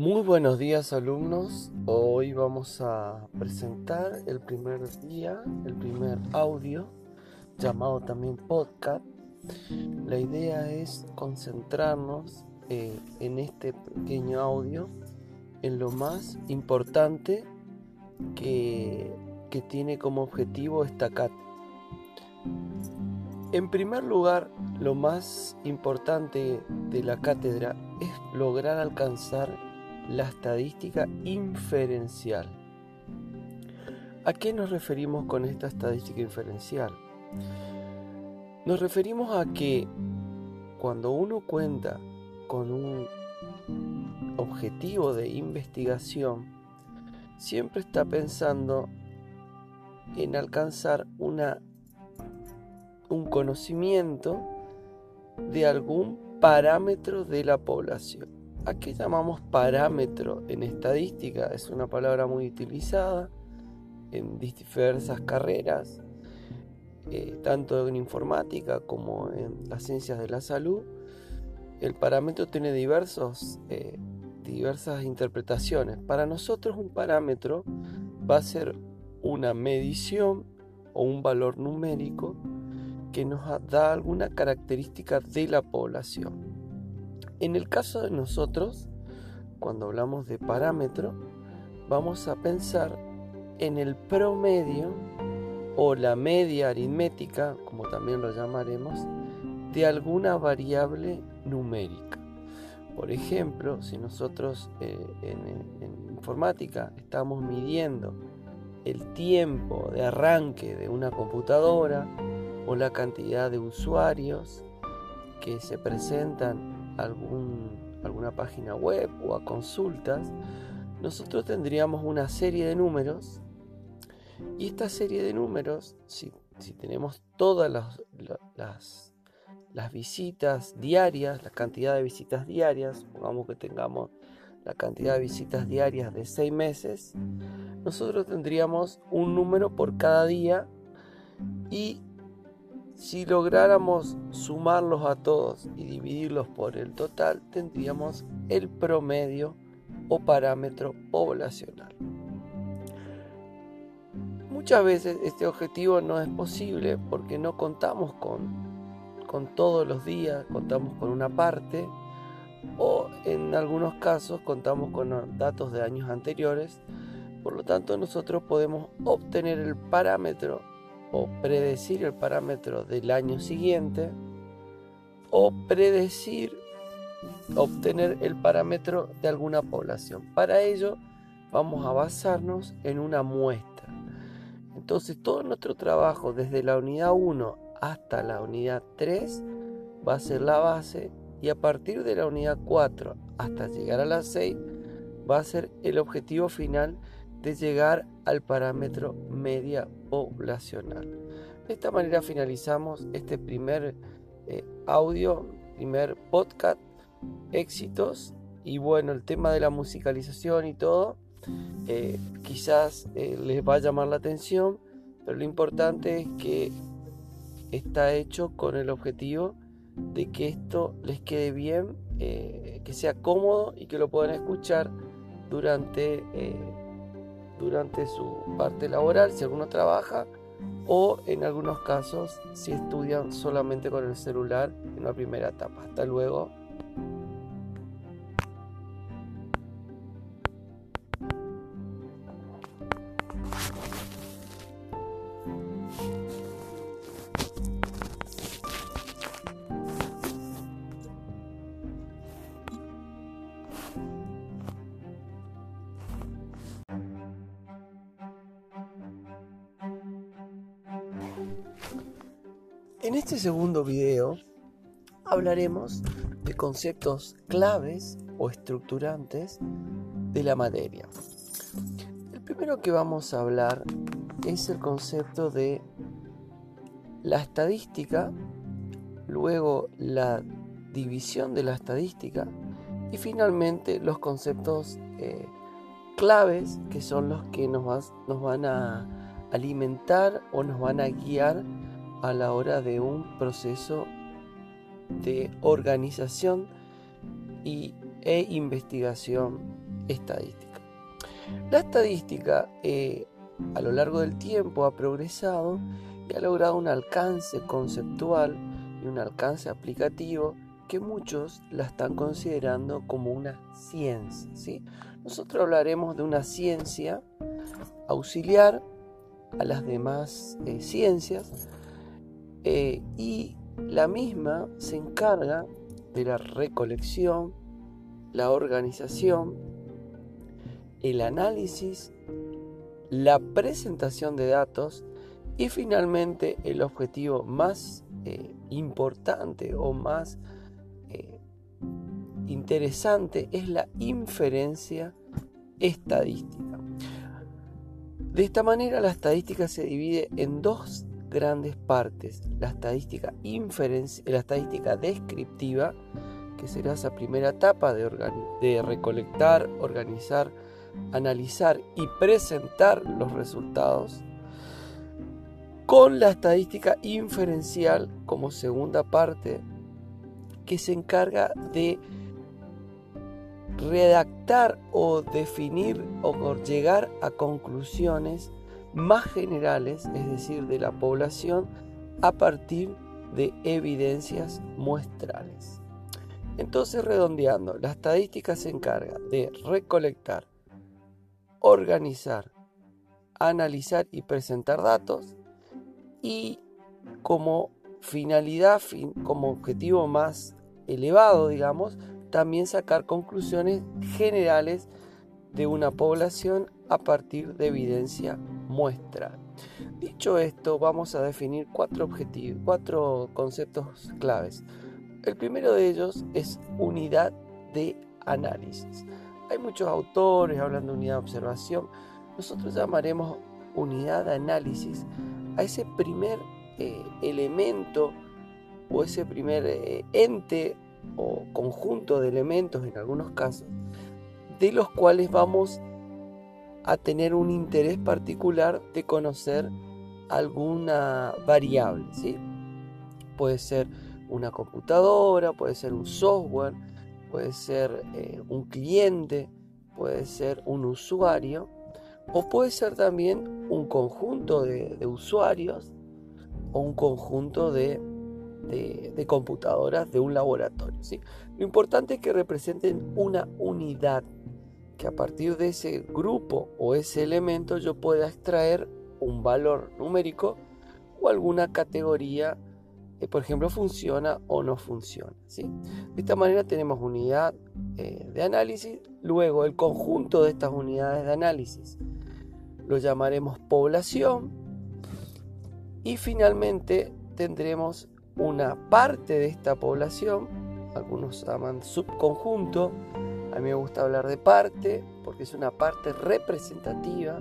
Muy buenos días alumnos, hoy vamos a presentar el primer día, el primer audio, llamado también podcast. La idea es concentrarnos eh, en este pequeño audio, en lo más importante que, que tiene como objetivo esta cátedra. En primer lugar, lo más importante de la cátedra es lograr alcanzar la estadística inferencial. ¿A qué nos referimos con esta estadística inferencial? Nos referimos a que cuando uno cuenta con un objetivo de investigación, siempre está pensando en alcanzar una un conocimiento de algún parámetro de la población. ¿A qué llamamos parámetro en estadística? Es una palabra muy utilizada en diversas carreras, eh, tanto en informática como en las ciencias de la salud. El parámetro tiene diversos, eh, diversas interpretaciones. Para nosotros un parámetro va a ser una medición o un valor numérico que nos da alguna característica de la población. En el caso de nosotros, cuando hablamos de parámetro, vamos a pensar en el promedio o la media aritmética, como también lo llamaremos, de alguna variable numérica. Por ejemplo, si nosotros eh, en, en informática estamos midiendo el tiempo de arranque de una computadora, o la cantidad de usuarios que se presentan algún, alguna página web o a consultas, nosotros tendríamos una serie de números. Y esta serie de números, si, tenemos todas las, las, las visitas diarias, la cantidad de visitas diarias, pongamos que tengamos la cantidad de visitas diarias de seis meses, nosotros tendríamos un número por cada día y si lográramos sumarlos a todos y dividirlos por el total, tendríamos el promedio o parámetro poblacional. Muchas veces este objetivo no es posible porque no contamos con, con todos los días, contamos con una parte o en algunos casos contamos con datos de años anteriores. Por lo tanto, nosotros podemos obtener el parámetro o predecir el parámetro del año siguiente o predecir obtener el parámetro de alguna población. Para ello vamos a basarnos en una muestra. Entonces todo nuestro trabajo desde la unidad 1 hasta la unidad 3 va a ser la base y a partir de la unidad 4 hasta llegar a la 6 va a ser el objetivo final de llegar al parámetro media poblacional. De esta manera finalizamos este primer eh, audio, primer podcast, éxitos y bueno, el tema de la musicalización y todo, eh, quizás eh, les va a llamar la atención, pero lo importante es que está hecho con el objetivo de que esto les quede bien, que sea cómodo y que lo puedan escuchar durante durante su parte laboral, si alguno trabaja, o en algunos casos si estudian solamente con el celular en la primera etapa. Hasta luego. En este segundo video hablaremos de conceptos claves o estructurantes de la materia. El primero que vamos a hablar es el concepto de la estadística, luego la división de la estadística y finalmente los conceptos eh, claves que son los que nos, nos van a alimentar o nos van a guiar a la hora de un proceso de organización y, e investigación estadística. La estadística eh, a lo largo del tiempo ha progresado y ha logrado un alcance conceptual y un alcance aplicativo que muchos la están considerando como una ciencia. ¿sí? Nosotros hablaremos de una ciencia auxiliar a las demás eh, ciencias eh, y la misma se encarga de la recolección, la organización, el análisis, la presentación de datos y finalmente el objetivo más eh, importante o más interesante es la inferencia estadística. De esta manera la estadística se divide en dos grandes partes. La estadística, la estadística descriptiva, que será esa primera etapa de, de recolectar, organizar, analizar y presentar los resultados, con la estadística inferencial como segunda parte, que se encarga de redactar o definir o llegar a conclusiones más generales, es decir, de la población, a partir de evidencias muestrales. Entonces, redondeando, la estadística se encarga de recolectar, organizar, analizar y presentar datos y como finalidad, como objetivo más elevado, digamos, también sacar conclusiones generales de una población a partir de evidencia muestra. Dicho esto, vamos a definir cuatro objetivos, cuatro conceptos claves. El primero de ellos es unidad de análisis. Hay muchos autores hablando de unidad de observación. Nosotros llamaremos unidad de análisis a ese primer eh, elemento o ese primer eh, ente o conjunto de elementos en algunos casos, de los cuales vamos a tener un interés particular de conocer alguna variable. ¿sí? Puede ser una computadora, puede ser un software, puede ser eh, un cliente, puede ser un usuario o puede ser también un conjunto de, usuarios o un conjunto de de, computadoras de un laboratorio. ¿sí? Lo importante es que representen una unidad, que a partir de ese grupo o ese elemento yo pueda extraer un valor numérico o alguna categoría que por ejemplo funciona o no funciona. De esta manera tenemos unidad eh, de análisis, luego el conjunto de estas unidades de análisis lo llamaremos población y finalmente tendremos una parte de esta población, algunos llaman subconjunto, a mí me gusta hablar de parte porque es una parte representativa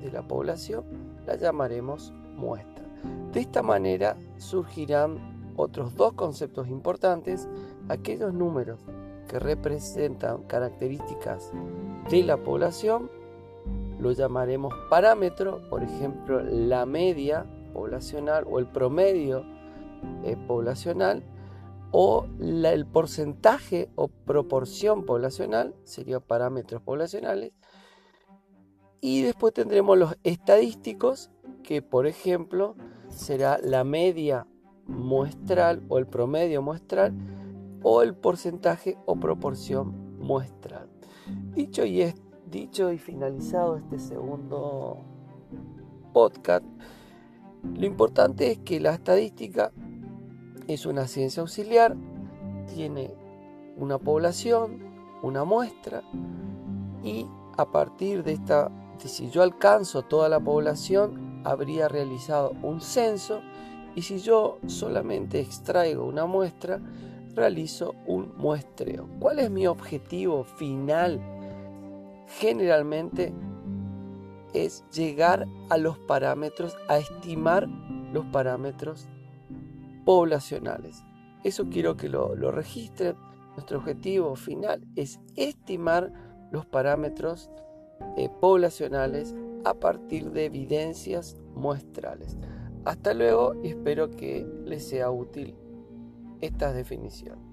de la población, la llamaremos muestra. De esta manera surgirán otros dos conceptos importantes, aquellos números que representan características de la población, lo llamaremos parámetro, por ejemplo, la media poblacional o el promedio eh, poblacional o el porcentaje o proporción poblacional, serían parámetros poblacionales. Y después tendremos los estadísticos, que por ejemplo será la media muestral o el promedio muestral o el porcentaje o proporción muestral. Dicho y, dicho y finalizado este segundo podcast, lo importante es que la estadística es una ciencia auxiliar, tiene una población, una muestra, y a partir de esta, si yo alcanzo toda la población, habría realizado un censo, y si yo solamente extraigo una muestra, realizo un muestreo. ¿Cuál es mi objetivo final? Generalmente es llegar a los parámetros, a estimar los parámetros poblacionales. Eso quiero que lo, registren. Nuestro objetivo final es estimar los parámetros eh, poblacionales a partir de evidencias muestrales. Hasta luego y espero que les sea útil estas definiciones.